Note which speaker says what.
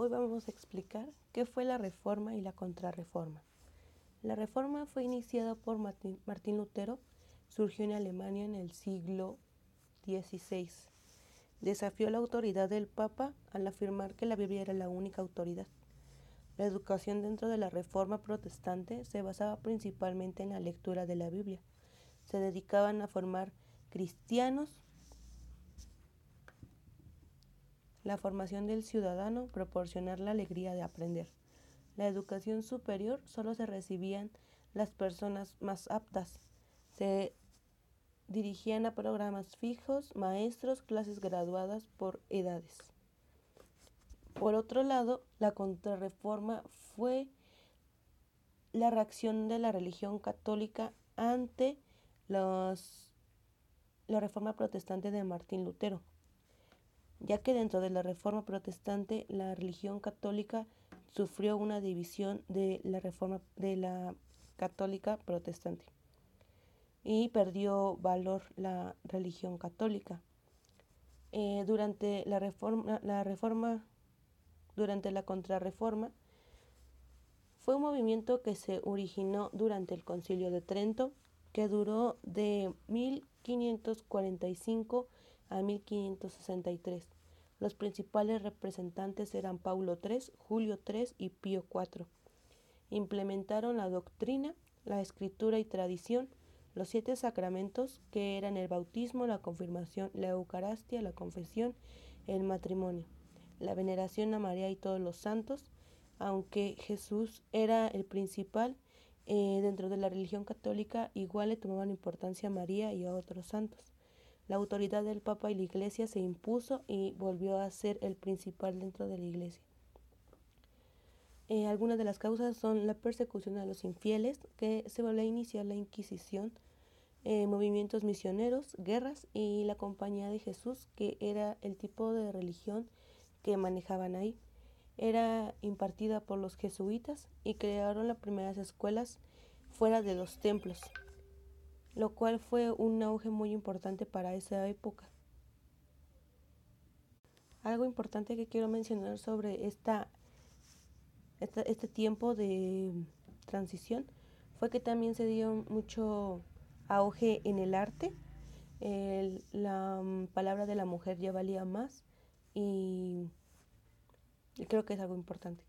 Speaker 1: hoy vamos a explicar qué fue la reforma y la contrarreforma. La reforma fue iniciada por Martín Lutero, surgió en Alemania en el siglo XVI. Desafió la autoridad del Papa al afirmar que la Biblia era la única autoridad. La educación dentro de la reforma protestante se basaba principalmente en la lectura de la Biblia. Se dedicaban a formar cristianos la formación del ciudadano, proporcionar la alegría de aprender. La educación superior solo se recibían las personas más aptas. Se dirigían a programas fijos, maestros, clases graduadas por edades. Por otro lado, la contrarreforma fue la reacción de la religión católica ante los, la reforma protestante de Martín Lutero ya que dentro de la Reforma Protestante la religión católica sufrió una división de la Reforma de la Católica Protestante y perdió valor la religión católica. Eh, durante la reforma, la reforma, durante la contrarreforma, fue un movimiento que se originó durante el Concilio de Trento, que duró de 1545 a 1563. Los principales representantes eran Paulo III, Julio III y Pío IV. Implementaron la doctrina, la escritura y tradición, los siete sacramentos que eran el bautismo, la confirmación, la Eucaristía, la confesión, el matrimonio, la veneración a María y todos los santos, aunque Jesús era el principal eh, dentro de la religión católica, igual le tomaban importancia a María y a otros santos. La autoridad del Papa y la Iglesia se impuso y volvió a ser el principal dentro de la Iglesia. Eh, algunas de las causas son la persecución a los infieles, que se volvió a iniciar la Inquisición, eh, movimientos misioneros, guerras y la Compañía de Jesús, que era el tipo de religión que manejaban ahí. Era impartida por los jesuitas y crearon las primeras escuelas fuera de los templos lo cual fue un auge muy importante para esa época. Algo importante que quiero mencionar sobre esta, este tiempo de transición fue que también se dio mucho auge en el arte. la mm, palabra de la mujer ya valía más y creo que es algo importante.